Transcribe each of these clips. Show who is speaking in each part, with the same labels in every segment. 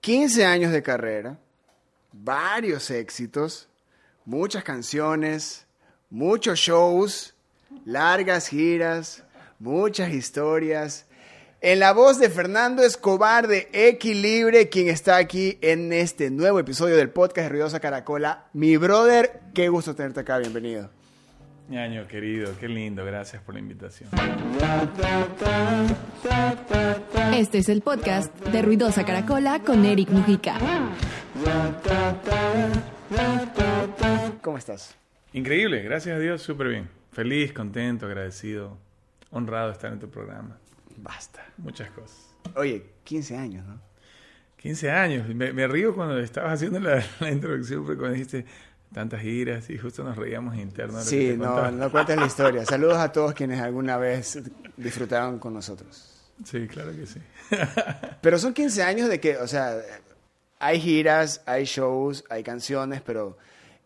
Speaker 1: 15 años de carrera, varios éxitos, muchas canciones, muchos shows, largas giras, muchas historias. En la voz de Fernando Escobar de Equilibre, quien está aquí en este nuevo episodio del podcast de Ruidosa Caracola. Mi brother, qué gusto tenerte acá, bienvenido.
Speaker 2: Ñaño, querido, qué lindo, gracias por la invitación.
Speaker 3: Este es el podcast de Ruidosa Caracola con Eric Mujica.
Speaker 1: ¿Cómo estás?
Speaker 2: Increíble, gracias a Dios, súper bien. Feliz, contento, agradecido, honrado de estar en tu programa.
Speaker 1: Basta.
Speaker 2: Muchas cosas.
Speaker 1: Oye, 15 años, ¿no?
Speaker 2: 15 años. Me, me río cuando estabas haciendo la, la introducción, porque cuando dijiste tantas giras y justo nos reíamos internos.
Speaker 1: Sí, no, no cuentes la historia. Saludos a todos quienes alguna vez disfrutaron con nosotros.
Speaker 2: Sí, claro que sí.
Speaker 1: Pero son 15 años de que, o sea, hay giras, hay shows, hay canciones, pero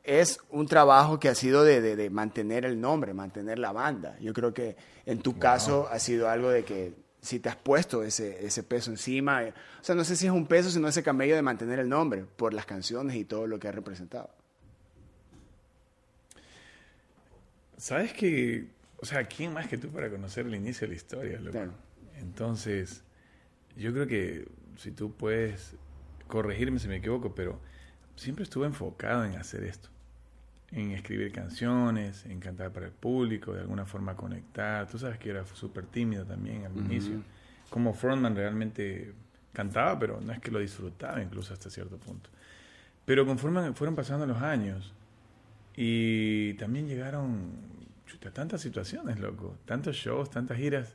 Speaker 1: es un trabajo que ha sido de, de, de mantener el nombre, mantener la banda. Yo creo que en tu wow. caso ha sido algo de que si te has puesto ese, ese peso encima, o sea, no sé si es un peso, sino ese camello de mantener el nombre por las canciones y todo lo que ha representado.
Speaker 2: Sabes que, o sea, ¿quién más que tú para conocer el inicio de la historia? Loco?
Speaker 1: Claro.
Speaker 2: Entonces, yo creo que si tú puedes corregirme si me equivoco, pero siempre estuve enfocado en hacer esto, en escribir canciones, en cantar para el público, de alguna forma conectar. Tú sabes que era súper tímido también al uh -huh. inicio. Como frontman realmente cantaba, pero no es que lo disfrutaba incluso hasta cierto punto. Pero conforme fueron pasando los años y también llegaron chuta, tantas situaciones, loco, tantos shows, tantas giras,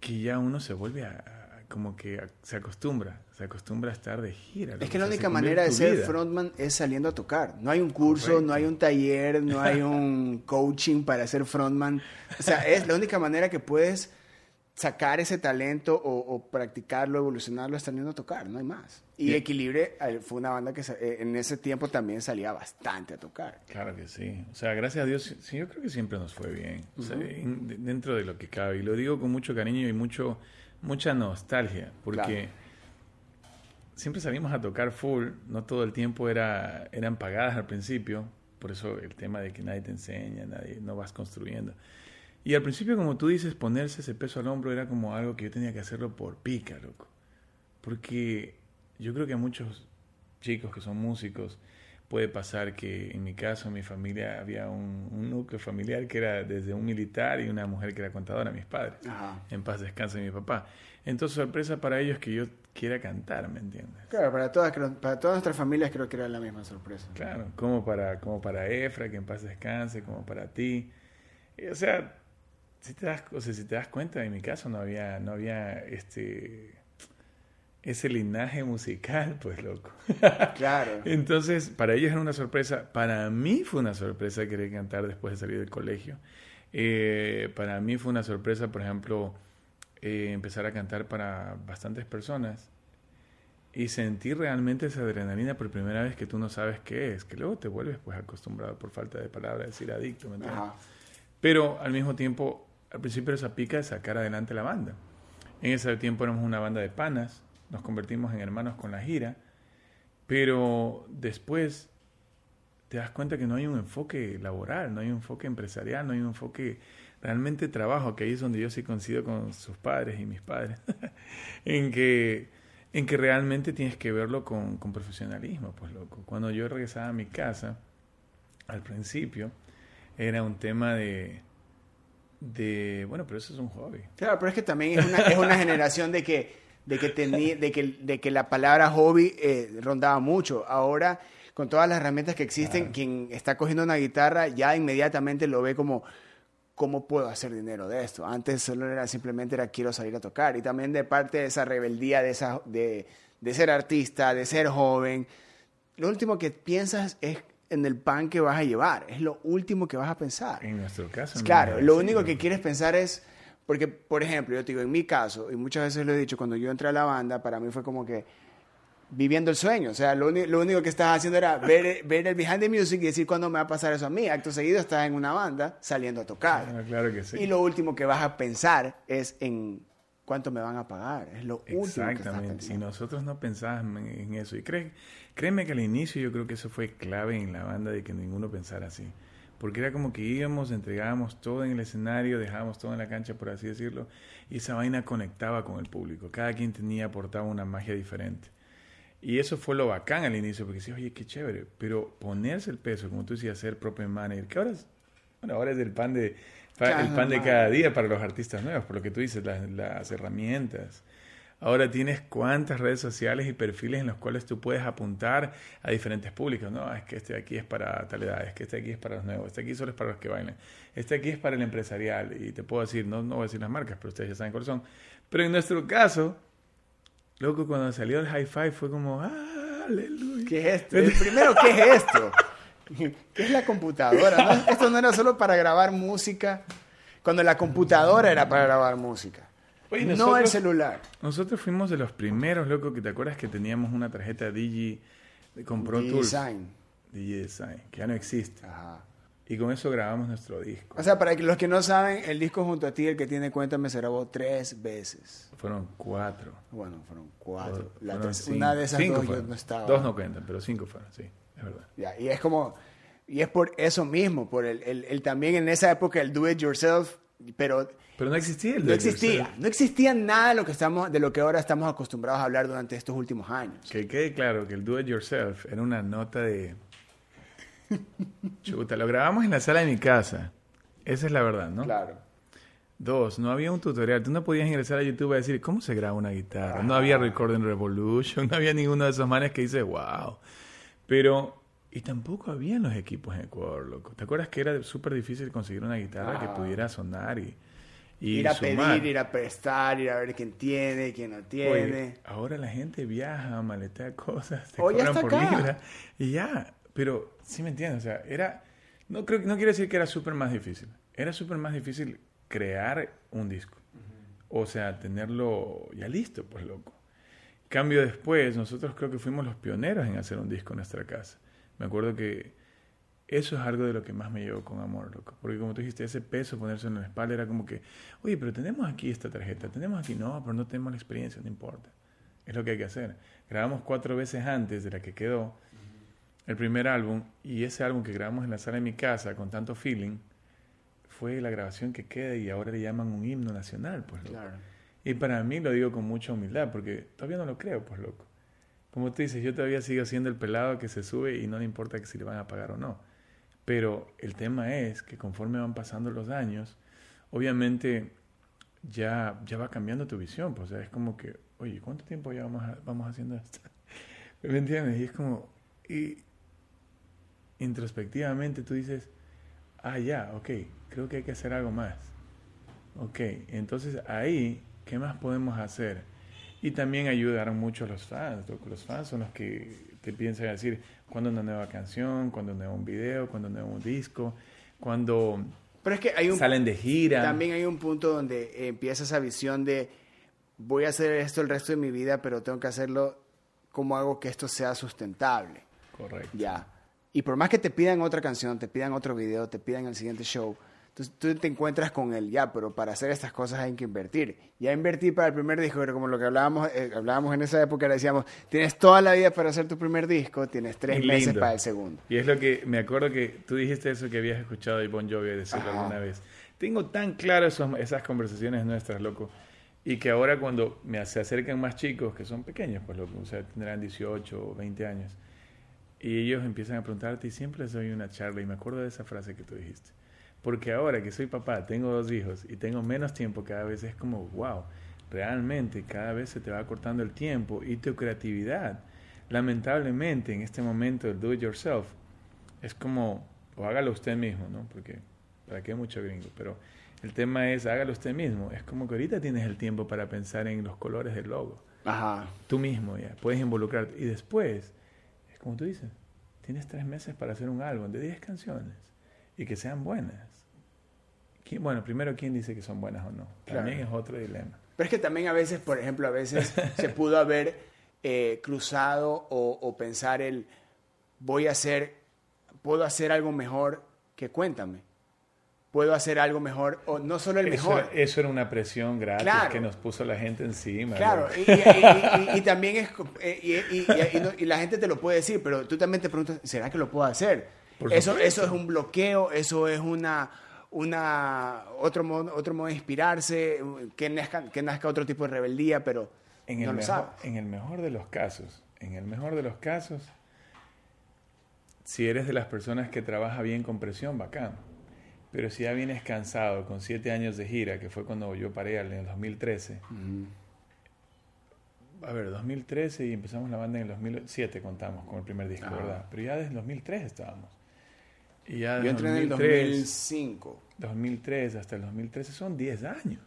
Speaker 2: que ya uno se vuelve a, a como que a, se acostumbra, se acostumbra a estar de gira.
Speaker 1: Loco. Es que la única manera de ser vida. frontman es saliendo a tocar. No hay un curso, Correcto. no hay un taller, no hay un coaching para ser frontman. O sea, es la única manera que puedes sacar ese talento o, o practicarlo, evolucionarlo, es saliendo a tocar, no hay más. Y. Equilibre fue una banda que en ese tiempo también salía bastante a tocar.
Speaker 2: Claro que sí. O sea, gracias a Dios, sí, yo creo que siempre nos fue bien. Uh -huh. o sea, en, dentro de lo que cabe. Y lo digo con mucho cariño y mucho, mucha nostalgia. Porque claro. siempre salimos a tocar full. No todo el tiempo era, eran pagadas al principio. Por eso el tema de que nadie te enseña, nadie, no vas construyendo. Y al principio, como tú dices, ponerse ese peso al hombro era como algo que yo tenía que hacerlo por pica, loco. Porque yo creo que a muchos chicos que son músicos puede pasar que en mi caso, en mi familia, había un, un núcleo familiar que era desde un militar y una mujer que era contadora, mis padres.
Speaker 1: Ajá.
Speaker 2: En paz descanse mi papá. Entonces, sorpresa para ellos que yo quiera cantar, ¿me entiendes?
Speaker 1: Claro, para todas, para todas nuestras familias creo que era la misma sorpresa.
Speaker 2: Claro, como para, como para Efra, que en paz descanse, como para ti. O sea, si te das, o sea, si te das cuenta, en mi caso no había, no había este ese linaje musical, pues loco.
Speaker 1: Claro.
Speaker 2: Entonces, para ellos era una sorpresa. Para mí fue una sorpresa querer cantar después de salir del colegio. Eh, para mí fue una sorpresa, por ejemplo, eh, empezar a cantar para bastantes personas y sentir realmente esa adrenalina por primera vez que tú no sabes qué es, que luego te vuelves pues acostumbrado por falta de palabras decir adicto, ¿me entiendes? Pero al mismo tiempo, al principio esa pica de sacar adelante la banda. En ese tiempo éramos una banda de panas, nos convertimos en hermanos con la gira, pero después te das cuenta que no hay un enfoque laboral, no hay un enfoque empresarial, no hay un enfoque realmente trabajo, que ahí es donde yo sí coincido con sus padres y mis padres, en, que, en que realmente tienes que verlo con, con profesionalismo, pues loco. Cuando yo regresaba a mi casa, al principio, era un tema de, de, bueno, pero eso es un hobby.
Speaker 1: Claro, pero es que también es una, es una generación de que de que, tenía, de que, de que la palabra hobby eh, rondaba mucho. Ahora, con todas las herramientas que existen, claro. quien está cogiendo una guitarra ya inmediatamente lo ve como, ¿cómo puedo hacer dinero de esto? Antes solo era simplemente era quiero salir a tocar. Y también de parte de esa rebeldía, de, esa, de, de ser artista, de ser joven, lo último que piensas es en el pan que vas a llevar. Es lo último que vas a pensar.
Speaker 2: En nuestro caso.
Speaker 1: Claro, lo único que quieres pensar es porque, por ejemplo, yo te digo, en mi caso, y muchas veces lo he dicho, cuando yo entré a la banda, para mí fue como que viviendo el sueño. O sea, lo, lo único que estaba haciendo era ver, ver, el behind the music y decir cuándo me va a pasar eso a mí. Acto seguido estás en una banda saliendo a tocar.
Speaker 2: Ah, claro que sí.
Speaker 1: Y lo último que vas a pensar es en cuánto me van a pagar. Es lo último
Speaker 2: Exactamente.
Speaker 1: Pensando.
Speaker 2: nosotros no pensábamos en, eso. Y cree, créeme que al inicio yo creo que eso fue clave en la banda de que ninguno pensara así. Porque era como que íbamos, entregábamos todo en el escenario, dejábamos todo en la cancha, por así decirlo, y esa vaina conectaba con el público. Cada quien tenía, aportaba una magia diferente. Y eso fue lo bacán al inicio, porque decías, oye, qué chévere. Pero ponerse el peso, como tú decías, ser propio manager, que ahora es, bueno, ahora es el pan de, el pan de cada día para los artistas nuevos, por lo que tú dices, las, las herramientas. Ahora tienes cuántas redes sociales y perfiles en los cuales tú puedes apuntar a diferentes públicos. No, es que este de aquí es para tal edad, es que este de aquí es para los nuevos, este aquí solo es para los que bailan, este aquí es para el empresarial. Y te puedo decir, no, no voy a decir las marcas, pero ustedes ya saben cuáles son. Pero en nuestro caso, loco, cuando salió el hi-fi fue como, ¡ah, aleluya.
Speaker 1: ¿Qué es esto? El primero, ¿qué es esto? ¿Qué es la computadora? ¿No? Esto no era solo para grabar música, cuando la computadora era para grabar música.
Speaker 2: Oye,
Speaker 1: no el
Speaker 2: nosotros-
Speaker 1: celular.
Speaker 2: Nosotros fuimos de los primeros, loco, que te acuerdas que teníamos una tarjeta Digi con Pro Tools.
Speaker 1: Design.
Speaker 2: Digi Design, que ya no existe.
Speaker 1: Ajá.
Speaker 2: Y con eso grabamos nuestro disco.
Speaker 1: O sea, para los que no saben, el disco junto a ti, el que tiene cuenta, me se grabó tres veces.
Speaker 2: Fueron cuatro.
Speaker 1: Bueno, fueron cuatro. La
Speaker 2: Fueron cinco.
Speaker 1: una de esas
Speaker 2: Cinco
Speaker 1: dos yo
Speaker 2: fueron.
Speaker 1: no estaba.
Speaker 2: Dos no cuentan, pero cinco fueron, sí, es verdad.
Speaker 1: Ya, y es como, y es por eso mismo, por el, el- el también en esa época el do it yourself, pero
Speaker 2: Pero no existía el
Speaker 1: no existía,
Speaker 2: yourself.
Speaker 1: no existía nada de lo que estamos, de lo que ahora estamos acostumbrados a hablar durante estos últimos años.
Speaker 2: Que quede claro que el do it yourself era una nota de... Chuta, lo grabamos en la sala de mi casa. Esa es la verdad, ¿no?
Speaker 1: Claro.
Speaker 2: Dos, no había un tutorial. Tú no podías ingresar a YouTube a decir cómo se graba una guitarra. No había Recording Revolution, no había ninguno de esos manes que dice, wow. Pero, y tampoco habían los equipos en Ecuador, loco. ¿Te acuerdas que era súper difícil conseguir una guitarra que
Speaker 1: Ah.
Speaker 2: pudiera sonar y, y
Speaker 1: ir a
Speaker 2: sumar?
Speaker 1: pedir, ir a prestar, ir a ver quién tiene, quién no tiene.
Speaker 2: Oye, ahora la gente viaja, maletea cosas, te
Speaker 1: ya
Speaker 2: cobran por libra y ya. Pero, sí me entiendes, o sea, era... No, creo, no quiere decir que era súper más difícil. Era súper más difícil crear un disco. O sea, tenerlo ya listo, pues loco. Cambio después, nosotros creo que fuimos los pioneros en hacer un disco en nuestra casa. Me acuerdo que eso es algo de lo que más me llevó con amor, loco. Porque como tú dijiste, ese peso ponerse en la espalda era como que, oye, pero tenemos aquí esta tarjeta, tenemos aquí, no, pero no tenemos la experiencia, no importa. Es lo que hay que hacer. Grabamos cuatro veces antes de la que quedó el primer álbum y ese álbum que grabamos en la sala de mi casa con tanto feeling fue la grabación que queda y ahora le llaman un himno nacional, pues loco. Y para mí lo digo con mucha humildad, porque todavía no lo creo, pues loco. Como tú dices, yo todavía sigo siendo el pelado que se sube y no le importa que si le van a pagar o no. Pero el tema es que conforme van pasando los años, obviamente ya, ya va cambiando tu visión. Pues, o sea, es como que, oye, ¿cuánto tiempo ya vamos, a- vamos haciendo esto? ¿Me entiendes? Y es como, y introspectivamente tú dices, ah, ya, ok, creo que hay que hacer algo más. Ok, entonces ahí, ¿qué más podemos hacer? Y también ayudar mucho a los fans. Los fans son los que te piensan decir cuándo una nueva canción, cuándo un nuevo video, cuándo un nuevo disco, cuándo
Speaker 1: Pero es que hay un,
Speaker 2: salen de gira.
Speaker 1: también hay un punto donde empieza esa visión de voy a hacer esto el resto de mi vida, pero tengo que hacerlo como hago que esto sea sustentable.
Speaker 2: Correcto.
Speaker 1: Ya. Y por más que te pidan otra canción, te pidan otro video, te pidan el siguiente show, tú, tú te encuentras con el ya, pero para hacer estas cosas hay que invertir. Ya invertir para el primer disco, era como lo que hablábamos, eh, hablábamos en esa época, le decíamos, tienes toda la vida para hacer tu primer disco, tienes tres meses para el segundo.
Speaker 2: Y es lo que me acuerdo que tú dijiste eso que habías escuchado de Bon Jovi decirlo
Speaker 1: Ajá.
Speaker 2: alguna vez. Tengo tan claro esos- esas conversaciones nuestras, loco. Y que ahora cuando me se acercan más chicos, que son pequeños, pues loco, o sea, tendrán 18 o 20 años, y ellos empiezan a preguntarte y siempre les doy una charla y me acuerdo de esa frase que tú dijiste. Porque ahora que soy papá, tengo dos hijos y tengo menos tiempo cada vez, es como, wow, realmente cada vez se te va cortando el tiempo y tu creatividad. Lamentablemente en este momento el do it yourself es como, o hágalo usted mismo, ¿no? Porque, ¿para qué mucho gringo? Pero el tema es, hágalo usted mismo. Es como que ahorita tienes el tiempo para pensar en los colores del logo.
Speaker 1: Ajá.
Speaker 2: Tú mismo ya, puedes involucrarte. Y después, es como tú dices, tienes tres meses para hacer un álbum de 10 canciones y que sean buenas. ¿Quién- bueno, primero, ¿quién dice que son buenas o no? También es otro dilema.
Speaker 1: Pero es que también a veces, por ejemplo, a veces se pudo haber eh, cruzado o, o pensar el voy a hacer, puedo hacer algo mejor que cuéntame. puedo hacer algo mejor, o no solo el mejor.
Speaker 2: eso era una presión gratis
Speaker 1: Claro.
Speaker 2: que nos puso la gente encima.
Speaker 1: Claro, y, y- y- y también es, eh, y, no- la gente te lo puede decir, pero tú también te preguntas, ¿será que lo puedo hacer? Eso, eso es un bloqueo, eso es una, una otro modo, otro modo de inspirarse, que nazca, que nazca otro tipo de rebeldía, pero
Speaker 2: En,
Speaker 1: no
Speaker 2: el
Speaker 1: lo
Speaker 2: mejor,
Speaker 1: sabes.
Speaker 2: en el mejor de los casos, en el mejor de los casos, si eres de las personas que trabaja bien con presión, bacán. Pero si ya vienes cansado con siete años de gira, que fue cuando yo paré en el 2013, a ver, 2013 y empezamos la banda en el 2007, contamos con el primer disco,
Speaker 1: Ajá.
Speaker 2: ¿verdad? Pero ya desde el 2003 estábamos. Y ya
Speaker 1: Yo entré en el
Speaker 2: 2003,
Speaker 1: 2005.
Speaker 2: 2003 hasta el 2013 son 10 años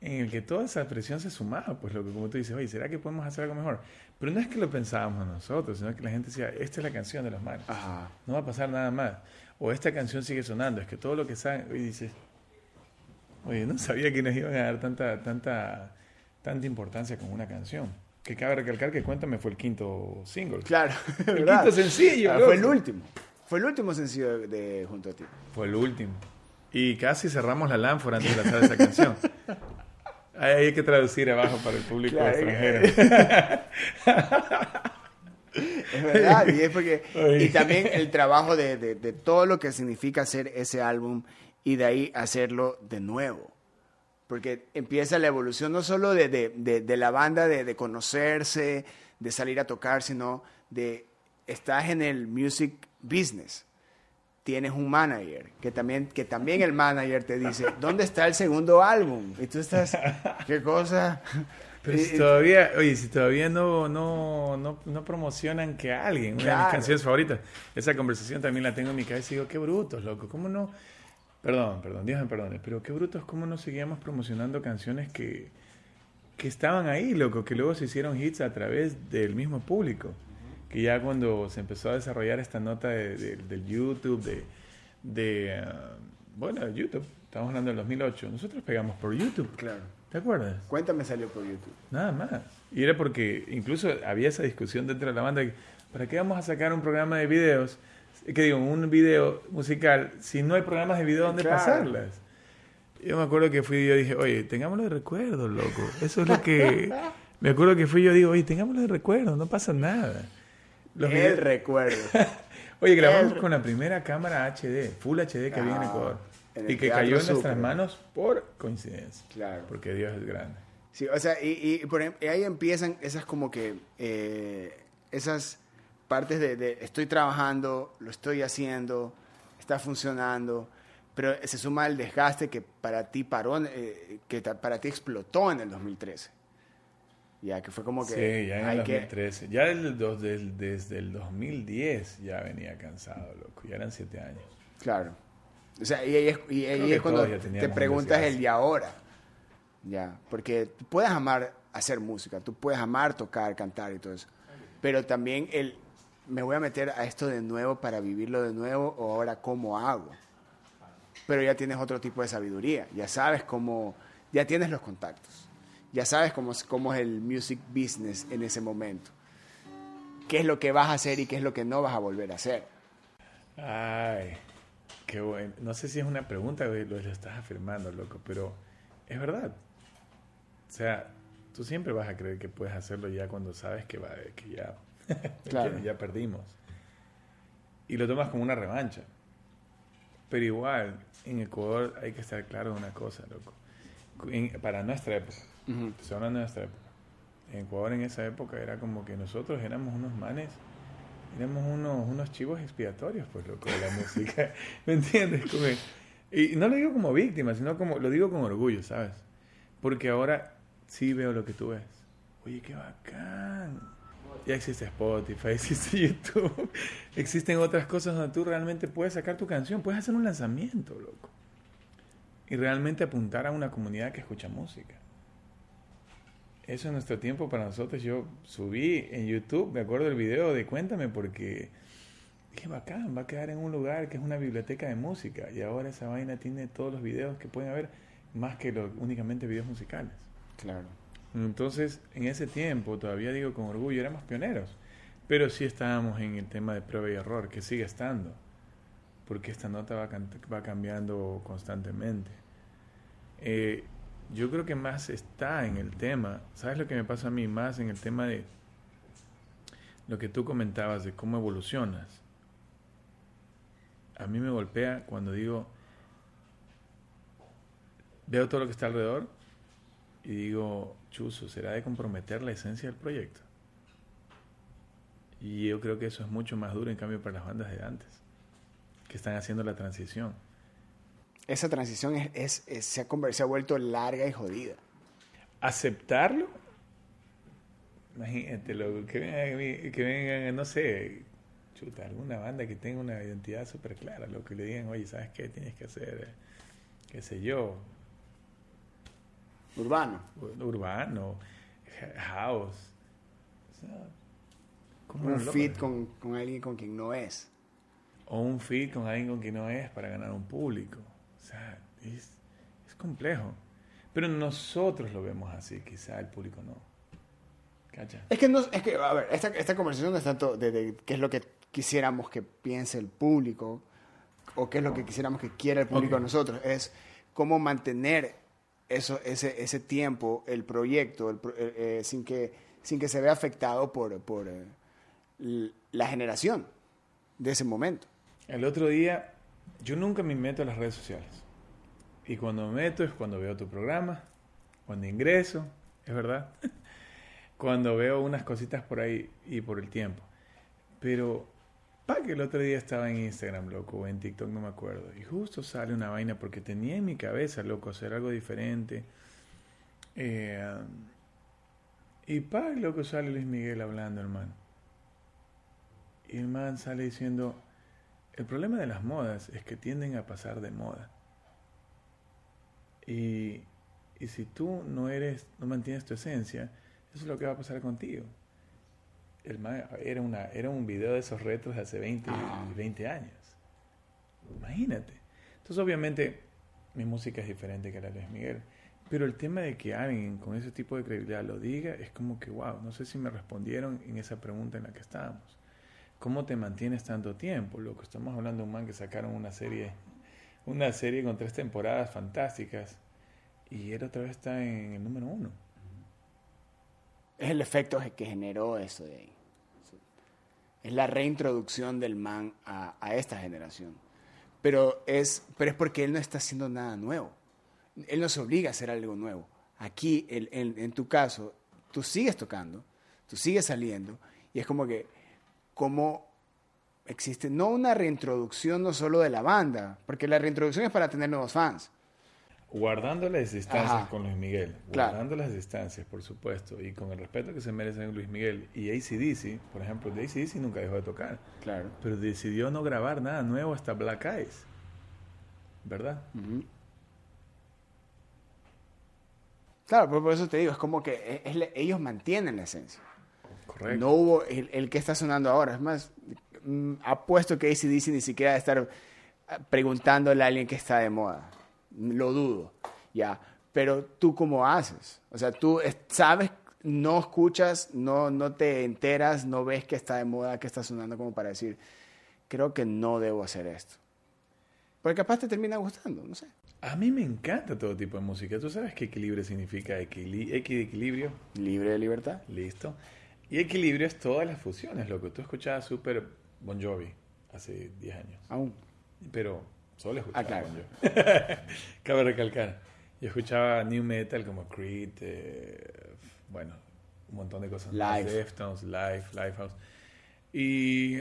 Speaker 2: en el que toda esa presión se sumaba, pues lo que como tú dices, oye, ¿será que podemos hacer algo mejor? Pero no es que lo pensábamos nosotros, sino que la gente decía, esta es la canción de los manes,
Speaker 1: Ajá.
Speaker 2: no va a pasar nada más. O esta canción sigue sonando, es que todo lo que saben, oye, dices, oye, no sabía que nos iban a dar tanta, tanta, tanta importancia con una canción. Que cabe recalcar que Cuéntame fue el quinto single.
Speaker 1: Claro,
Speaker 2: El
Speaker 1: ¿verdad?
Speaker 2: quinto sencillo,
Speaker 1: Ah, fue el último. Fue el último sencillo de, de Junto a ti.
Speaker 2: Fue el último. Y casi cerramos la lámpara antes de lanzar esa canción. Ahí hay que traducir abajo para el público
Speaker 1: Claro.
Speaker 2: extranjero.
Speaker 1: Es verdad, y es porque... Y también el trabajo de, de- de todo lo que significa hacer ese álbum y de ahí hacerlo de nuevo. Porque empieza la evolución no solo de, de- la banda, de, de conocerse, de salir a tocar, sino de... Estás en el music business. Tienes un manager, que también, que también el manager te dice, ¿dónde está el segundo álbum? Y tú estás, ¿qué cosa?
Speaker 2: Pero si todavía, oye, si todavía no, no, no, no promocionan que alguien, una de mis canciones favoritas, esa conversación también la tengo en mi cabeza y digo, qué brutos, loco, ¿cómo no? Perdón, perdón, Dios me perdone, pero qué brutos, ¿cómo no seguíamos promocionando canciones que, que estaban ahí, loco, que luego se hicieron hits a través del mismo público? Que ya cuando se empezó a desarrollar esta nota de, de- del YouTube, de, de ah, bueno, de YouTube, estamos hablando del 2008, nosotros pegamos por YouTube,
Speaker 1: Claro.
Speaker 2: ¿te acuerdas?
Speaker 1: Cuéntame salió por YouTube.
Speaker 2: Nada más. Y era porque incluso había esa discusión dentro de la banda, que, ¿para qué vamos a sacar un programa de videos? Que digo, un video musical, si no hay programas de video donde
Speaker 1: Claro.
Speaker 2: pasarlas. Yo me acuerdo que fui y yo dije, oye, tengámoslo de recuerdo, loco. Eso es lo que... Me acuerdo que fui y yo digo, oye, tengámoslo de recuerdo, no pasa nada. Los
Speaker 1: el
Speaker 2: videos-
Speaker 1: recuerdo.
Speaker 2: Oye, grabamos
Speaker 1: el-
Speaker 2: con la primera cámara HD, Full HD que había en
Speaker 1: Ah,
Speaker 2: Ecuador.
Speaker 1: en
Speaker 2: Y que cayó en nuestras manos por coincidencia.
Speaker 1: Claro.
Speaker 2: Porque Dios es grande.
Speaker 1: Sí, o sea, y, y por ejemplo, ahí empiezan esas como que, eh, esas partes de, de estoy trabajando, lo estoy haciendo, está funcionando, pero se suma el desgaste que para ti paró, eh, que para ti explotó en el 2013. Ya, que fue como que...
Speaker 2: Sí, ya en el
Speaker 1: que-
Speaker 2: 2013. Ya del desde el 2010 ya venía cansado, loco. Ya eran siete años.
Speaker 1: Claro. O sea, y ahí es, y ahí es cuando te preguntas
Speaker 2: un
Speaker 1: el de ahora. Ya, porque tú puedes amar hacer música, tú puedes amar tocar, cantar y todo eso. Pero también el, me voy a meter a esto de nuevo para vivirlo de nuevo o ahora cómo hago. Pero ya tienes otro tipo de sabiduría, ya sabes cómo, ya tienes los contactos, ya sabes cómo, es- cómo es el music business en ese momento. ¿Qué es lo que vas a hacer y qué es lo que no vas a volver a hacer?
Speaker 2: Ay, qué bueno. No sé si es una pregunta o lo, lo estás afirmando, loco, pero es verdad. O sea, tú siempre vas a creer que puedes hacerlo ya cuando sabes que, va, que ya, ya perdimos. Y lo tomas como una revancha. Pero igual, en Ecuador hay que estar claro de una cosa, loco. En- para nuestra época, Estoy hablando de nuestra época. En Ecuador en esa época era como que nosotros éramos unos manes, éramos unos, unos chivos expiatorios, pues loco, de la música. ¿Me entiendes? Como- y no lo digo como víctima, sino como lo digo con orgullo, ¿sabes? Porque ahora sí veo lo que tú ves. Oye, qué bacán. Ya existe Spotify, existe YouTube, existen otras cosas donde tú realmente puedes sacar tu canción, puedes hacer un lanzamiento, loco. Y realmente apuntar a una comunidad que escucha música. Eso en nuestro tiempo para nosotros. Yo subí en YouTube, me acuerdo del video de Cuéntame porque dije, bacán, va a quedar en un lugar que es una biblioteca de música. Y ahora esa vaina tiene todos los videos que pueden haber, más que lo- únicamente videos musicales.
Speaker 1: Claro.
Speaker 2: Entonces, en ese tiempo, todavía digo con orgullo, éramos pioneros. Pero sí estábamos en el tema de prueba y error, que sigue estando. porque esta nota va, va cambiando constantemente. Eh, yo creo que más está en el tema, ¿sabes lo que me pasa a mí? Más en el tema de lo que tú comentabas de cómo evolucionas. A mí me golpea cuando digo, veo todo lo que está alrededor y digo, chuzo, ¿será de comprometer la esencia del proyecto? Y yo creo que eso es mucho más duro en cambio para las bandas de antes, que están haciendo la transición.
Speaker 1: Esa transición es, se, ha, se ha vuelto larga y jodida.
Speaker 2: Aceptarlo Imagínate, lo, que vengan, que vengan, no sé, chuta, alguna banda que tenga una identidad súper clara, lo que le digan, oye, ¿sabes qué? Tienes que hacer, qué sé yo.
Speaker 1: Urbano.
Speaker 2: Urbano, house.
Speaker 1: un fit con, con, alguien con quien no es.
Speaker 2: O un fit con alguien con quien no es para ganar un público. O sea, es, es complejo. Pero nosotros lo vemos así, quizá el público no.
Speaker 1: Es que, no, es que, a ver, esta, esta conversación no es tanto de, qué es lo que quisiéramos que piense el público o qué es lo que quisiéramos que quiera el público a nosotros, es cómo mantener eso, ese, ese tiempo, el proyecto, eh, eh, sin, que, sin que se vea afectado por, por eh, la generación de ese momento.
Speaker 2: El otro día, yo nunca me meto a las redes sociales. Y cuando me meto es cuando veo tu programa, cuando ingreso, es verdad. cuando veo unas cositas por ahí y por el tiempo. Pero, pa que el otro día estaba en Instagram, loco, o en TikTok, no me acuerdo. Y justo sale una vaina porque tenía en mi cabeza, loco, hacer algo diferente. Eh, y pa, loco, sale Luis Miguel hablando, hermano. Y el man sale diciendo, el problema de las modas es que tienden a pasar de moda. Y, y si tú no eres, no mantienes tu esencia, eso es lo que va a pasar contigo. El era, una, era un video de esos retos de hace 20, 20 ah. años. Imagínate. Entonces, obviamente, mi música es diferente que la de Luis Miguel. Pero el tema de que alguien con ese tipo de credibilidad lo diga es como que, wow, no sé si me respondieron en esa pregunta en la que estábamos. ¿Cómo te mantienes tanto tiempo? Lo que estamos hablando de un man que sacaron una serie, una serie con tres temporadas fantásticas y él otra vez está en el número uno
Speaker 1: es el efecto que generó eso de ahí. Es la reintroducción del man a, esta generación. Pero es, pero es porque él no está haciendo nada nuevo. Él no se obliga a hacer algo nuevo. Aquí, en tu caso, tú sigues tocando, tú sigues saliendo, y es como que, como existe, no una reintroducción no solo de la banda, porque la reintroducción es para tener nuevos fans,
Speaker 2: Guardando las distancias con Luis Miguel, guardando las distancias, por supuesto, y con el respeto que se merecen Luis Miguel y ACDC, por ejemplo, de ACDC nunca dejó de tocar,
Speaker 1: claro.
Speaker 2: pero decidió no grabar nada nuevo hasta Black Eyes, ¿verdad?
Speaker 1: Claro, por eso te digo, es como que ellos mantienen la esencia.
Speaker 2: Correcto.
Speaker 1: No hubo el, que está sonando ahora, es más, mm, apuesto que ACDC ni siquiera de estar preguntándole a alguien que está de moda lo dudo, ya. Pero tú cómo haces? O sea, tú sabes, no escuchas, no, no te enteras, no ves que está de moda, que está sonando como para decir, creo que no debo hacer esto. Porque capaz te termina gustando, no sé.
Speaker 2: A mí me encanta todo tipo de música. ¿Tú sabes qué equilibrio significa equili equilibrio?
Speaker 1: Libre de libertad.
Speaker 2: Listo. Y equilibrio es todas las fusiones, lo que tú escuchabas súper Bon Jovi hace 10 años.
Speaker 1: Aún.
Speaker 2: Pero Solo
Speaker 1: escuchaba ah, claro.
Speaker 2: yo. Cabe recalcar. Yo escuchaba new metal como Creed, eh, bueno, un montón de cosas.
Speaker 1: Live.
Speaker 2: Deftones, Live, Lifehouse. Y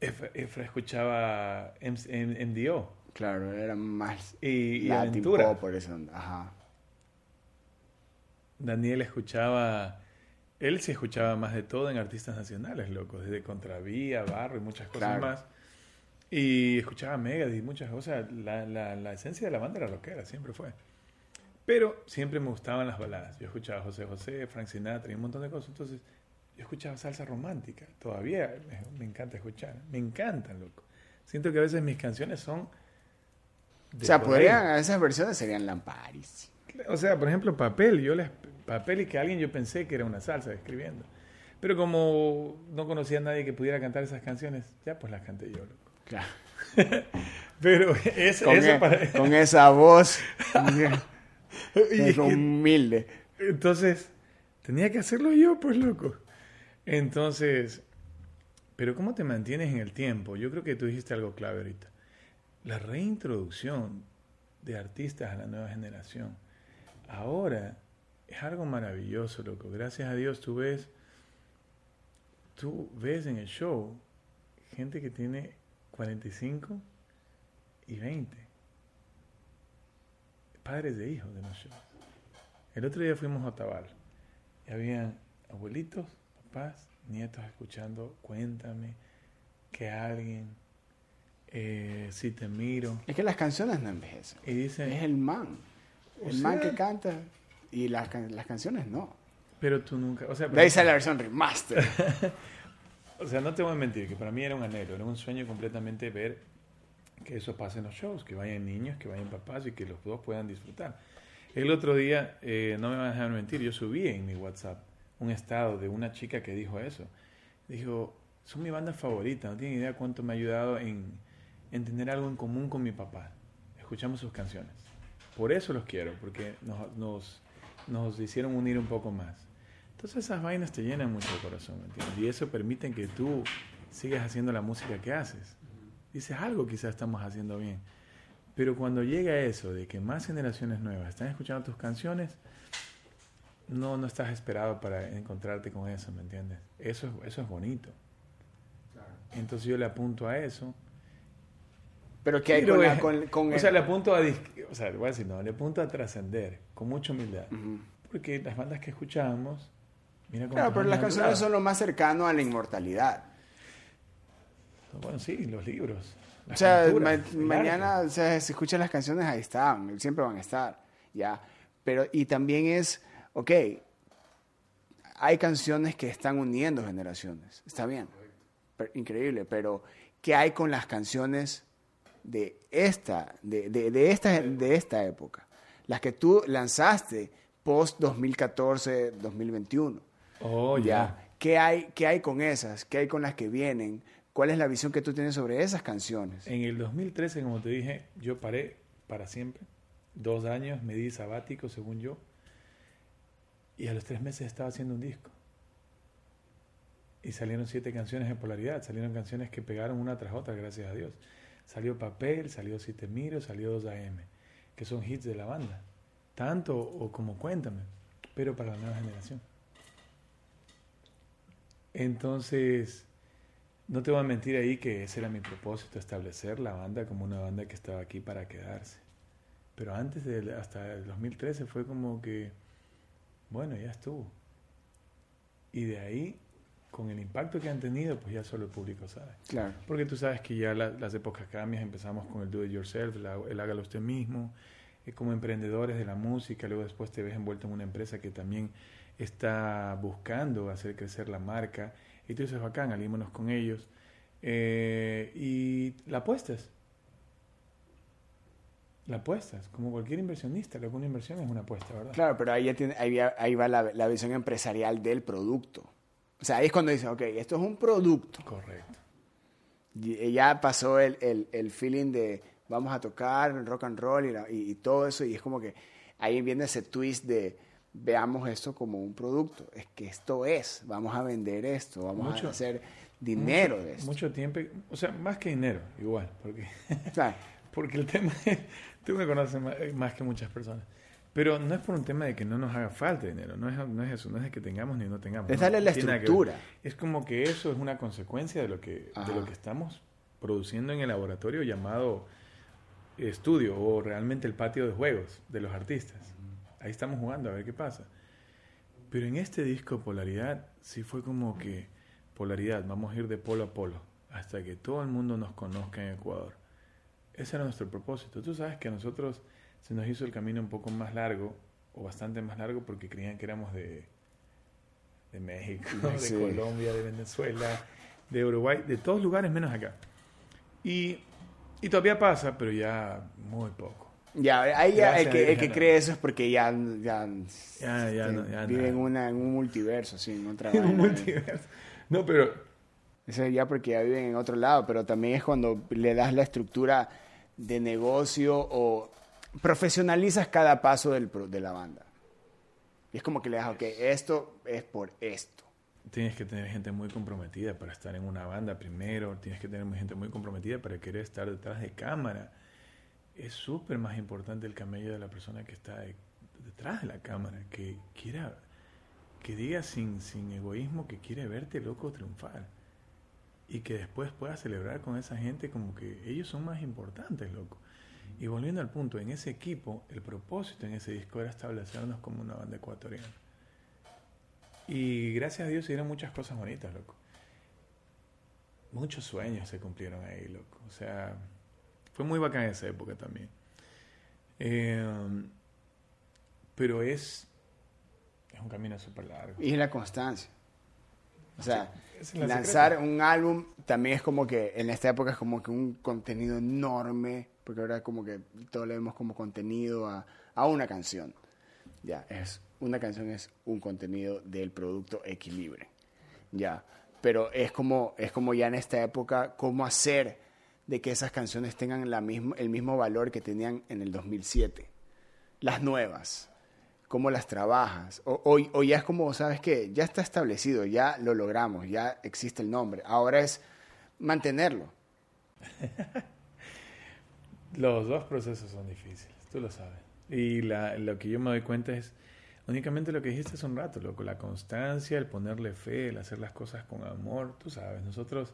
Speaker 2: Efra, escuchaba MDO.
Speaker 1: Claro, era más
Speaker 2: y, y aventura.
Speaker 1: por eso. Ajá.
Speaker 2: Daniel escuchaba, él sí escuchaba más de todo en artistas nacionales, locos, desde Contravía, Barro y muchas cosas más. Y escuchaba Megadeth y muchas cosas. La, la, la, esencia de la banda era rockera, siempre fue. Pero siempre me gustaban las baladas. Yo escuchaba José José, Frank Sinatra y un montón de cosas. Entonces, yo escuchaba salsa romántica. Todavía me, encanta escuchar. Me encantan, loco. Siento que a veces mis canciones son.
Speaker 1: O sea, podrían, esas versiones serían Lamparis.
Speaker 2: O sea, por ejemplo, papel. Yo les, papel y que alguien yo pensé que era una salsa escribiendo. Pero como no conocía a nadie que pudiera cantar esas canciones, ya pues las canté yo, loco.
Speaker 1: Claro.
Speaker 2: Pero es,
Speaker 1: Con,
Speaker 2: eso
Speaker 1: e-
Speaker 2: para...
Speaker 1: con esa voz
Speaker 2: Y es
Speaker 1: humilde.
Speaker 2: Entonces, tenía que hacerlo yo, pues loco. Entonces, pero ¿cómo te mantienes en el tiempo? Yo creo que tú dijiste algo clave ahorita. La reintroducción de artistas a la nueva generación. Ahora es algo maravilloso, loco. Gracias a Dios tú ves, tú ves en el show gente que tiene 45 y 20. Padres de hijos de los shows. El otro día fuimos a Otaval y habían abuelitos, papás, nietos escuchando Cuéntame, que alguien, eh, si te miro.
Speaker 1: Es que las canciones no envejecen.
Speaker 2: Y dicen,
Speaker 1: Es el man. El man
Speaker 2: sea-
Speaker 1: que canta y las, las canciones no.
Speaker 2: pero tú nunca, o sea,
Speaker 1: De ahí sale la versión remaster.
Speaker 2: O sea, no te voy a mentir, que para mí era un anhelo, era un sueño completamente ver que eso pase en los shows, que vayan niños, que vayan papás y que los dos puedan disfrutar. El otro día, eh, no me van a dejar mentir, yo subí en mi WhatsApp un estado de una chica que dijo eso. Dijo, son mi banda favorita, no tienen idea cuánto me ha ayudado en, en tener algo en común con mi papá. Escuchamos sus canciones. Por eso los quiero, porque nos, nos, nos hicieron unir un poco más. Entonces esas vainas te llenan mucho el corazón, ¿me entiendes? Y eso permite que tú sigas haciendo la música que haces. Dices algo quizás estamos haciendo bien. Pero cuando llega eso de que más generaciones nuevas están escuchando tus canciones, no, no estás esperado para encontrarte con eso, ¿me entiendes? Eso es, eso es bonito. Entonces yo le apunto a eso.
Speaker 1: Pero que hay con, la-
Speaker 2: es-
Speaker 1: con, con
Speaker 2: o
Speaker 1: el-
Speaker 2: sea, le apunto a, o sea, le voy a decir, no, le apunto a trascender con mucha humildad. Porque las bandas que escuchamos, mira cómo
Speaker 1: Claro, pero las canciones son lo más cercano a la inmortalidad.
Speaker 2: Bueno, sí, los libros.
Speaker 1: O sea, ma- mañana o sea, se escuchan las canciones, ahí están, siempre van a estar, ya. Pero, y también es, ok, hay canciones que están uniendo generaciones, está bien, increíble, pero ¿qué hay con las canciones de esta, de, de, de esta, de esta época? Las que tú lanzaste post 2014, 2021.
Speaker 2: Oh,
Speaker 1: ya. ¿Qué hay, ¿Qué hay con esas? ¿Qué hay con las que vienen? ¿Cuál es la visión que tú tienes sobre esas canciones?
Speaker 2: En el 2013, como te dije, yo paré para siempre. Dos años, me di sabático, según yo. Y a los tres meses estaba haciendo un disco. Y salieron siete canciones de polaridad. Salieron canciones que pegaron una tras otra, gracias a Dios. Salió Papel, salió Si Te Miro, salió 2 AM, que son hits de la banda. Tanto o como Cuéntame, pero para la nueva generación. Entonces, no te voy a mentir ahí que ese era mi propósito, establecer la banda como una banda que estaba aquí para quedarse. Pero antes de, hasta el 2013 fue como que, bueno, ya estuvo. Y de ahí, con el impacto que han tenido, pues ya solo el público sabe.
Speaker 1: Claro.
Speaker 2: Porque tú sabes que ya la- las épocas cambian, empezamos con el do it yourself, la- el hágalo usted mismo, eh, como emprendedores de la música, luego después te ves envuelto en una empresa que también está buscando hacer crecer la marca, y tú dices, bacán, alímonos con ellos, eh, y la apuestas. La apuestas, como cualquier inversionista, lo que una inversión es una apuesta, ¿verdad?
Speaker 1: Claro, pero ahí, ya tiene, ahí, va- ahí va la, la visión empresarial del producto. O sea, ahí es cuando dicen, ok, esto es un producto.
Speaker 2: Correcto.
Speaker 1: Y ya pasó el, el, el feeling de vamos a tocar rock and roll y, la- y- y todo eso, y es como que ahí viene ese twist de veamos esto como un producto. Es que esto es, vamos a vender esto, vamos
Speaker 2: Mucho-
Speaker 1: a hacer dinero
Speaker 2: mucho,
Speaker 1: de esto.
Speaker 2: Mucho tiempo, o sea, más que dinero, igual, porque... Porque el tema, tú me conoces más, más que muchas personas. Pero no es por un tema de que no nos haga falta dinero, no es, no es eso, no es de que tengamos ni no tengamos.
Speaker 1: Es darle la
Speaker 2: no
Speaker 1: estructura.
Speaker 2: Es como que eso es una consecuencia de lo que, de lo que estamos produciendo en el laboratorio llamado estudio o realmente el patio de juegos de los artistas. Ahí estamos jugando a ver qué pasa. Pero en este disco Polaridad sí fue como que polaridad, vamos a ir de polo a polo hasta que todo el mundo nos conozca en Ecuador. Ese era nuestro propósito. Tú sabes que nosotros se nos hizo el camino un poco más largo, o bastante más largo, porque creían que éramos de, de México,
Speaker 1: Sí.
Speaker 2: de Colombia, de Venezuela, de Uruguay, de todos lugares menos acá. Y, y todavía pasa, pero ya muy poco.
Speaker 1: ya, ahí ya
Speaker 2: Gracias
Speaker 1: el que, el que
Speaker 2: no.
Speaker 1: cree eso es porque ya, ya,
Speaker 2: Ya, ya no, ya
Speaker 1: vive en,
Speaker 2: nada.
Speaker 1: una, en un multiverso, sí, en otra
Speaker 2: En un multiverso. No, pero
Speaker 1: Eso es ya porque ya viven en otro lado, pero también es cuando le das la estructura de negocio o profesionalizas cada paso del, de la banda. Es como que le das, ok, esto es por esto.
Speaker 2: Tienes que tener gente muy comprometida para estar en una banda primero, tienes que tener gente muy comprometida para querer estar detrás de cámara. Es súper más importante el camello de la persona que está detrás de la cámara, que quiera, que diga sin, sin egoísmo que quiere verte loco triunfar y que después pueda celebrar con esa gente como que ellos son más importantes, loco. Y volviendo al punto, en ese equipo, el propósito en ese disco era establecernos como una banda ecuatoriana. Y gracias a Dios se dieron muchas cosas bonitas, loco. Muchos sueños se cumplieron ahí, loco. O sea, fue muy bacán esa época también. Em, pero es, es un camino súper largo.
Speaker 1: Y es la constancia. O sea, lanzar un álbum también es como que en esta época es como que un contenido enorme, porque ahora como que todo le vemos como contenido a, a una canción. Ya, es una canción es un contenido del producto equilibre. Ya, pero es como es como ya en esta época cómo hacer de que esas canciones tengan la misma, el mismo valor que tenían en el 2007. Las nuevas cómo las trabajas. O, o, ya es como, ¿sabes qué? Ya está establecido, ya lo logramos, ya existe el nombre. Ahora es mantenerlo.
Speaker 2: Los dos procesos son difíciles, tú lo sabes. Y la, lo que yo me doy cuenta es únicamente lo que dijiste hace un rato, loco, la constancia, el ponerle fe, el hacer las cosas con amor, tú sabes, nosotros,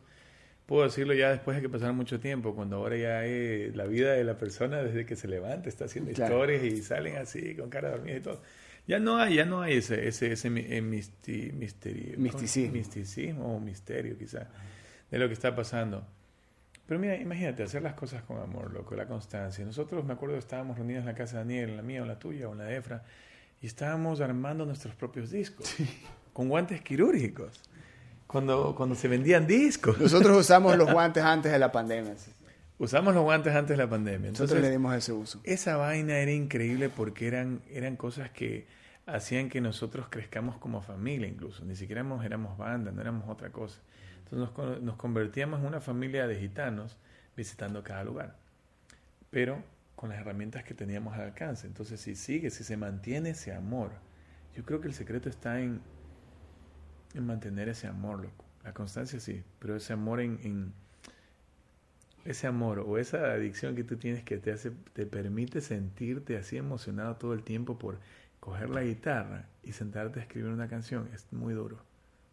Speaker 2: puedo decirlo ya después de que pasaron mucho tiempo, cuando ahora ya hay la vida de la persona desde que se levanta, está haciendo historias y salen así con cara dormida y todo. Ya no hay, ya no hay ese, ese, ese eh, misterio,
Speaker 1: misticismo.
Speaker 2: misticismo o misterio quizá de lo que está pasando. Pero mira, imagínate, hacer las cosas con amor, loco, la constancia. Nosotros, me acuerdo, estábamos reunidos en la casa de Daniel, en la mía o la tuya o en la de Efra, y estábamos armando nuestros propios discos, con guantes quirúrgicos, cuando, cuando se vendían discos.
Speaker 1: Nosotros usamos los guantes antes de la pandemia.
Speaker 2: Usamos los guantes antes de la pandemia.
Speaker 1: Nosotros le dimos ese uso.
Speaker 2: Esa vaina era increíble porque eran, eran cosas que hacían que nosotros crezcamos como familia incluso. Ni siquiera éramos, éramos banda, no éramos otra cosa. Nos, convertíamos en una familia de gitanos visitando cada lugar. Pero con las herramientas que teníamos al alcance. Entonces, si sigue, si se mantiene ese amor, yo creo que el secreto está en, en mantener ese amor, loco. La constancia sí, pero ese amor en, ese amor o esa adicción que tú tienes que te hace, te permite sentirte así emocionado todo el tiempo por coger la guitarra y sentarte a escribir una canción, es muy duro.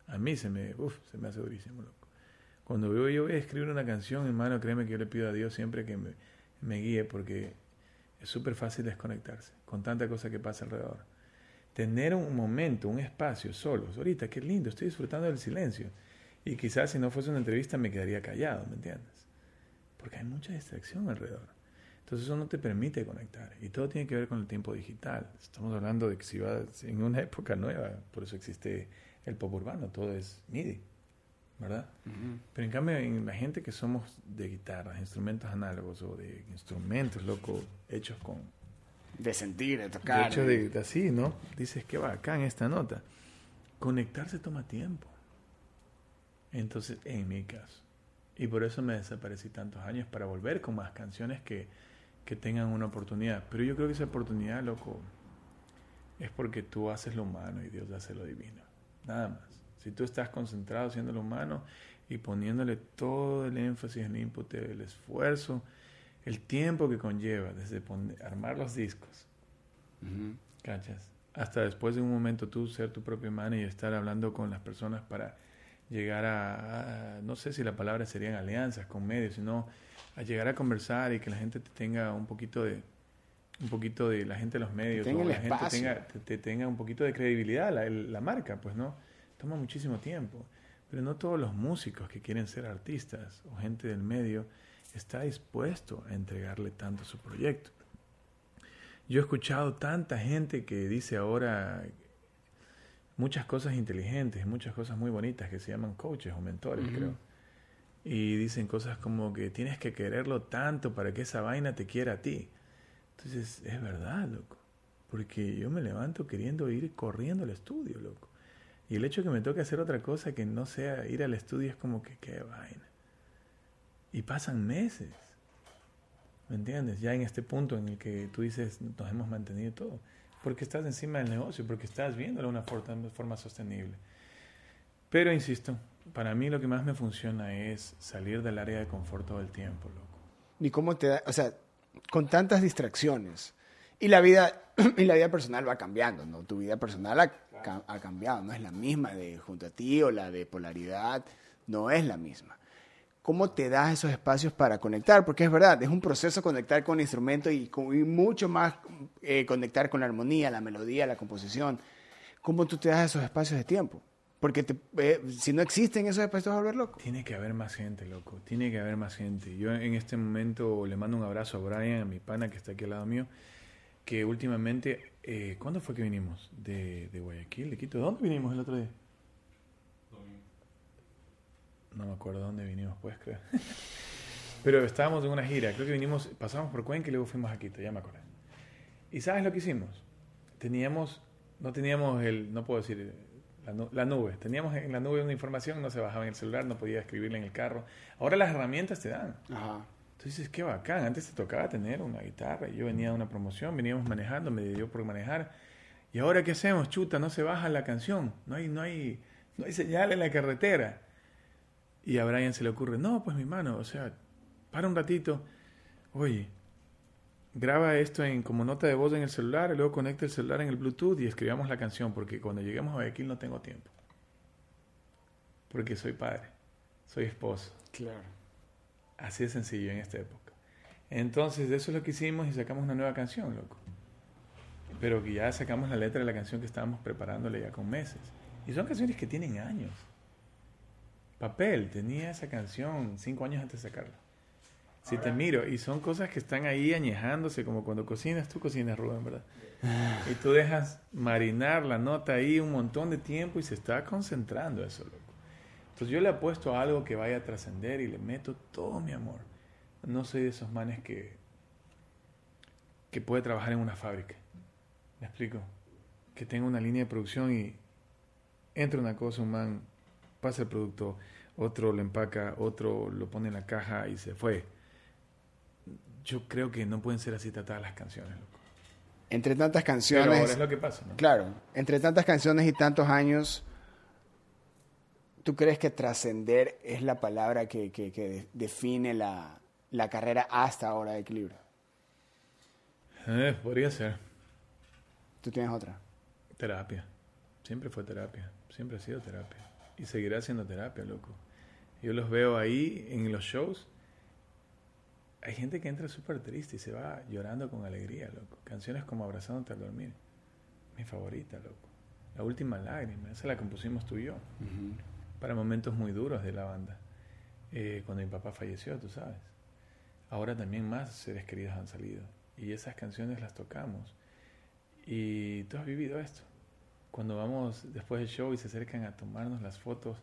Speaker 2: A mí se me, uf, se me hace durísimo, loco. Cuando veo yo voy a escribir una canción, hermano, créeme que yo le pido a Dios siempre que me, me guíe porque es súper fácil desconectarse con tanta cosa que pasa alrededor. Tener un momento, un espacio solos. Ahorita, qué lindo, estoy disfrutando del silencio. Y quizás si no fuese una entrevista me quedaría callado, ¿me entiendes? Porque hay mucha distracción alrededor. Entonces eso no te permite conectar. Y todo tiene que ver con el tiempo digital. Estamos hablando de que si va en una época nueva, por eso existe el pop urbano, todo es MIDI. ¿verdad? Pero en cambio, en la gente que somos de guitarras, instrumentos análogos o de instrumentos, loco, hechos con...
Speaker 1: De sentir, de tocar.
Speaker 2: De hecho, de, así, ¿no? Dices que va acá en esta nota. Conectarse toma tiempo. Entonces, en mi caso. Y por eso me desaparecí tantos años para volver con más canciones que, que tengan una oportunidad. Pero yo creo que esa oportunidad, loco, es porque tú haces lo humano y Dios hace lo divino. Nada más. Si tú estás concentrado haciendo lo humano y poniéndole todo el énfasis, el input, el esfuerzo, el tiempo que conlleva desde armar los discos, ¿cachas? Hasta después de un momento tú ser tu propio man y estar hablando con las personas para llegar a, no sé si la palabra serían alianzas con medios, sino a llegar a conversar y que la gente te tenga un poquito de un poquito de la gente de los medios,
Speaker 1: o
Speaker 2: la gente tenga, te, tenga un poquito de credibilidad, la, la marca, pues, ¿no? toma muchísimo tiempo, pero no todos los músicos que quieren ser artistas o gente del medio está dispuesto a entregarle tanto a su proyecto. Yo he escuchado tanta gente que dice ahora muchas cosas inteligentes, muchas cosas muy bonitas que se llaman coaches o mentores, creo. Y dicen cosas como que tienes que quererlo tanto para que esa vaina te quiera a ti. Entonces, es verdad, loco. Porque yo me levanto queriendo ir corriendo al estudio, loco. Y el hecho de que me toque hacer otra cosa que no sea ir al estudio es como que qué vaina. Y pasan meses. ¿Me entiendes? Ya en este punto en el que tú dices, nos hemos mantenido todo. Porque estás encima del negocio, porque estás viéndolo de una forma, sostenible. Pero insisto, para mí lo que más me funciona es salir del área de confort todo el tiempo, loco.
Speaker 1: ¿Y cómo te da, o sea, con tantas distracciones y la vida y la vida personal va cambiando, ¿no? Tu vida personal ha, ha, cambiado, no es la misma de junto a ti o la de polaridad, no es la misma. ¿Cómo te das esos espacios para conectar? Porque es verdad, es un proceso conectar con el instrumento y, y mucho más eh, conectar con la armonía, la melodía, la composición. ¿Cómo tú te das esos espacios de tiempo? Porque eh, si no existen esos espacios, vas a volver loco.
Speaker 2: Tiene que haber más gente, loco. Tiene que haber más gente. Yo en este momento le mando un abrazo a Brian, a mi pana que está aquí al lado mío, que últimamente, eh, ¿cuándo fue que vinimos? De, de Guayaquil, de Quito. ¿Dónde vinimos el otro día? No me acuerdo dónde vinimos, puedes creer. Pero estábamos en una gira, creo que vinimos, pasamos por Cuenca y luego fuimos a Quito, ya me acuerdo. ¿Y sabes lo que hicimos? Teníamos, no teníamos el, no puedo decir, la, nube. Teníamos en la nube una información, no se bajaba en el celular, no podía escribirla en el carro. Ahora las herramientas te dan. Ajá. Entonces dices, qué bacán. Antes te tocaba tener una guitarra. Yo venía de una promoción, veníamos manejando, me dio por manejar. ¿Y ahora qué hacemos? Chuta, no se baja la canción. No hay, no hay, no hay señal en la carretera. Y a Brian se le ocurre, no, pues mi mano, o sea, para un ratito, oye, graba esto en como nota de voz en el celular, y luego conecta el celular en el Bluetooth y escribamos la canción, porque cuando lleguemos a Guayaquil no tengo tiempo. Porque soy padre, soy esposo.
Speaker 1: Claro.
Speaker 2: Así de sencillo en esta época. Entonces, eso es lo que hicimos y sacamos una nueva canción, loco. Pero que ya sacamos la letra de la canción que estábamos preparándole ya con meses. Y son canciones que tienen años. Papel tenía esa canción cinco años antes de sacarla. Si te miro, y son cosas que están ahí añejándose, como cuando cocinas, tú cocinas, Rubén, ¿verdad? Y tú dejas marinar la nota ahí un montón de tiempo y se está concentrando eso, loco. Entonces yo le apuesto a algo que vaya a trascender y le meto todo mi amor. No soy de esos manes que, que puede trabajar en una fábrica. ¿Me explico? Que tenga una línea de producción y entra una cosa, un man pasa el producto, otro lo empaca, otro lo pone en la caja y se fue. Yo creo que no pueden ser así tratadas las canciones, loco.
Speaker 1: Entre tantas canciones.
Speaker 2: Pero ahora es lo que pasa, ¿no?
Speaker 1: Claro, entre tantas canciones y tantos años, ¿tú crees que trascender es la palabra que, que, define la, la, carrera hasta ahora de equilibrio?
Speaker 2: Eh, podría ser.
Speaker 1: ¿Tú tienes otra?
Speaker 2: Terapia. Siempre fue terapia. Siempre ha sido terapia y seguirá siendo terapia, loco. Yo los veo ahí en los shows. Hay gente que entra súper triste y se va llorando con alegría, loco. Canciones como Abrazándote al dormir. Mi favorita, loco. La última lágrima, esa la compusimos tú y yo. Para momentos muy duros de la banda. Eh, cuando mi papá falleció, tú sabes. Ahora también más seres queridos han salido. Y esas canciones las tocamos. Y tú has vivido esto cuando vamos después del show y se acercan a tomarnos las fotos,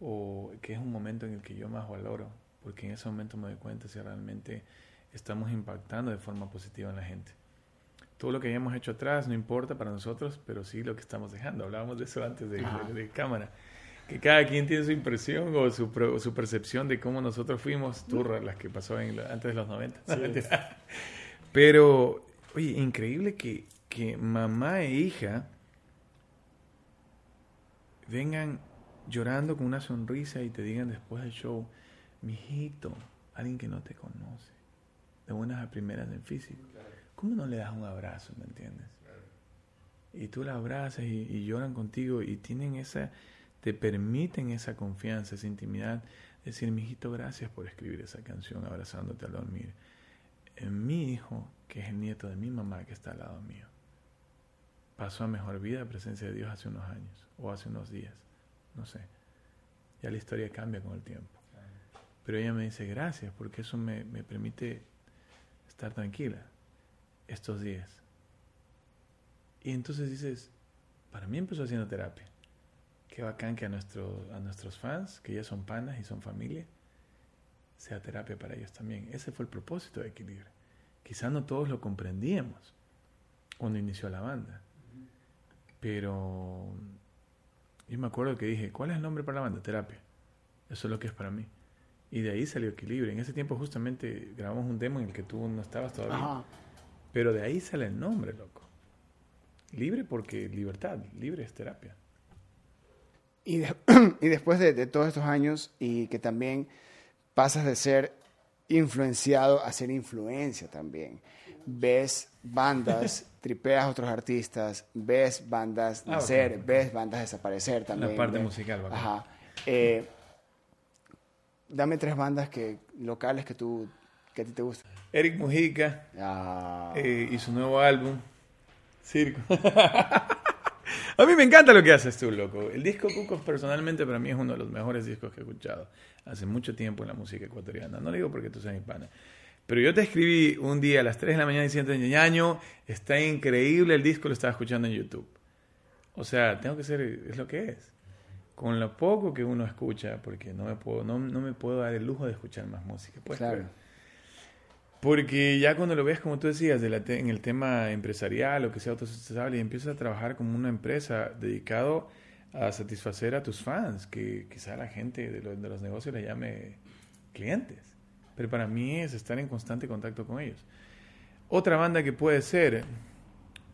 Speaker 2: o que es un momento en el que yo más valoro, porque en ese momento me doy cuenta si realmente estamos impactando de forma positiva en la gente. Todo lo que hayamos hecho atrás no importa para nosotros, pero sí lo que estamos dejando. Hablábamos de eso antes de, de, cámara. Que cada quien tiene su impresión o su, su percepción de cómo nosotros fuimos turras las que pasó en, antes de los 90. pero, oye, increíble que, que mamá e hija vengan llorando con una sonrisa y te digan después del show, mijito, alguien que no te conoce, de buenas a primeras en físico, ¿cómo no le das un abrazo, me entiendes? Y tú la abrazas y, lloran contigo y tienen esa, te permiten esa confianza, esa intimidad, decir, mijito, gracias por escribir esa canción abrazándote al dormir. En mi hijo, que es el nieto de mi mamá que está al lado mío, pasó a mejor vida en presencia de Dios hace unos años o hace unos días, no sé. Ya la historia cambia con el tiempo. Pero ella me dice gracias porque eso me, me permite estar tranquila estos días. Y entonces dices, para mí empezó haciendo terapia. Qué bacán que a, nuestro, a nuestros fans, que ya son panas y son familia, sea terapia para ellos también. Ese fue el propósito de Equilibrio. Quizá no todos lo comprendíamos cuando inició la banda, pero Y me acuerdo que dije, ¿cuál es el nombre para la banda? Terapia. Eso es lo que es para mí. Y de ahí salió Equilibrio. En ese tiempo justamente grabamos un demo en el que tú no estabas todavía.
Speaker 1: Ajá.
Speaker 2: Pero de ahí sale el nombre, loco. Libre porque libertad, libre es terapia.
Speaker 1: Y, de- y después de, de todos estos años y que también pasas de ser influenciado a ser influencia también. Ves bandas, tripeas a otros artistas, ves bandas
Speaker 2: Ah,
Speaker 1: nacer, ves bandas desaparecer también.
Speaker 2: parte
Speaker 1: ves-
Speaker 2: musical, bacán.
Speaker 1: Ajá. Eh, dame tres bandas que, locales que, tú, que a ti te gustan.
Speaker 2: Eric Mujica
Speaker 1: Ah,
Speaker 2: eh, y su nuevo álbum, Circo. a mí me encanta lo que haces tú, loco. El disco Cucos personalmente para mí es uno de los mejores discos que he escuchado hace mucho tiempo en la música ecuatoriana. No lo digo porque tú seas hispana. Pero yo te escribí un día a las 3 de la mañana diciendo, ñaño, está increíble el disco, lo estaba escuchando en YouTube. O sea, tengo que ser, es lo que es. Con lo poco que uno escucha, porque no me puedo, no, no me puedo dar el lujo de escuchar más música. ¿puedes
Speaker 1: claro.
Speaker 2: Porque ya cuando lo ves, como tú decías, de la te- en el tema empresarial o que sea autosustentable, y empiezas a trabajar como una empresa dedicado a satisfacer a tus fans, que quizá la gente de, los- de los negocios le llame clientes. Pero para mí es estar en constante contacto con ellos. Otra banda que puede ser,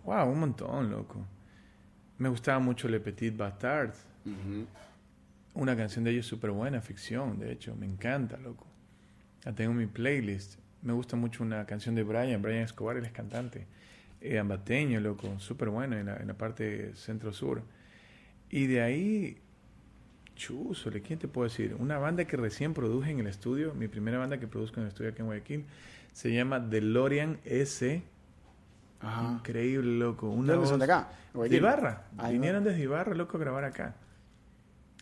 Speaker 2: wow, un montón, loco. Me gustaba mucho Le Petit Bastard. Una canción de ellos súper buena, ficción, de hecho, me encanta, loco. La tengo en mi playlist. Me gusta mucho una canción de Brian, Brian Escobar, él es cantante. Eh, ambateño, loco, súper bueno en la, en la parte centro-sur. Y de ahí, chúzole, ¿quién te puedo decir? Una banda que recién produje en el estudio, mi primera banda que produzco en el estudio aquí en Guayaquil, se llama DeLorean S.
Speaker 1: Ajá.
Speaker 2: Increíble, loco. Una
Speaker 1: ¿De dónde son
Speaker 2: voz-
Speaker 1: de acá?
Speaker 2: de
Speaker 1: Guayaquil.
Speaker 2: Ibarra.
Speaker 1: De
Speaker 2: Vinieron desde Ibarra, loco, a grabar acá.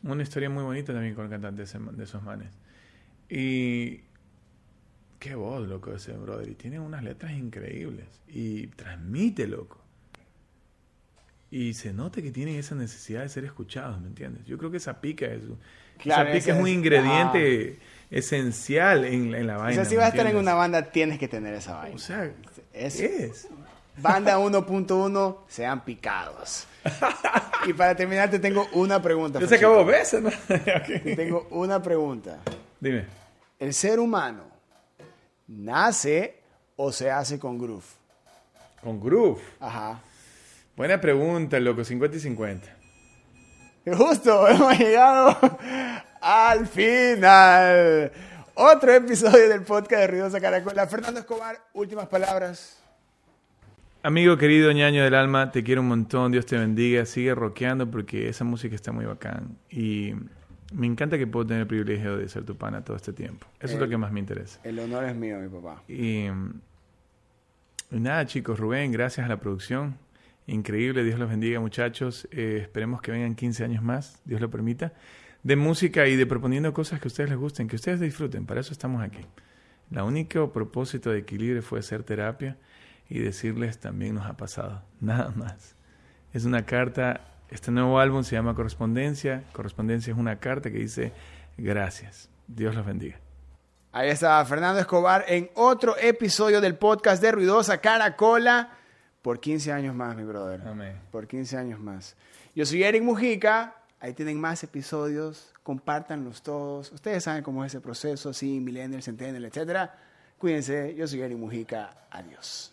Speaker 2: Una historia muy bonita también con el cantante de, esos manes. Y qué voz, loco, ese brother. Y tiene unas letras increíbles. Y transmite, loco. Y se nota que tienen esa necesidad de ser escuchados, ¿me entiendes? Yo creo que esa pica es,
Speaker 1: Claro,
Speaker 2: esa pica es un ingrediente esencial en, en la
Speaker 1: O
Speaker 2: vaina.
Speaker 1: sea, si
Speaker 2: ¿me
Speaker 1: vas a estar en una banda, tienes que tener esa vaina.
Speaker 2: O sea,
Speaker 1: Es-
Speaker 2: es.
Speaker 1: Banda 1.1, sean picados. y para terminar, te tengo una pregunta.
Speaker 2: Ya se acabó, ¿ves? ¿no?
Speaker 1: Te tengo una pregunta.
Speaker 2: Dime.
Speaker 1: ¿El ser humano nace o se hace con groove?
Speaker 2: Con Groove.
Speaker 1: Ajá.
Speaker 2: Buena pregunta, loco, 50 y 50.
Speaker 1: Y Justo, hemos llegado al final. Otro episodio del podcast de Ruidosa Caracola. Fernando Escobar, últimas palabras.
Speaker 2: Amigo querido ñaño del alma, te quiero un montón, Dios te bendiga, sigue rockeando porque esa música está muy bacán y me encanta que puedo tener el privilegio de ser tu pana todo este tiempo. Eso es lo que más me interesa.
Speaker 1: El honor es mío, mi papá.
Speaker 2: Y, y nada, chicos, Rubén, gracias a la producción. Increíble, Dios los bendiga, muchachos. Eh, esperemos que vengan 15 años más, Dios lo permita, de música y de proponiendo cosas que a ustedes les gusten, que ustedes disfruten. Para eso estamos aquí. La único propósito de equilibrio fue hacer terapia y decirles también nos ha pasado. Nada más. Es una carta, este nuevo álbum se llama Correspondencia. Correspondencia es una carta que dice gracias. Dios los bendiga.
Speaker 1: Ahí está Fernando Escobar en otro episodio del podcast de Ruidosa Caracola. Por 15 años más, mi brother.
Speaker 2: Amén.
Speaker 1: Por 15 años más. Yo soy Eric Mujica. Ahí tienen más episodios. Compártanlos todos. Ustedes saben cómo es ese proceso, sí, millennial, centennial, etcétera. Cuídense. Yo soy Eric Mujica. Adiós.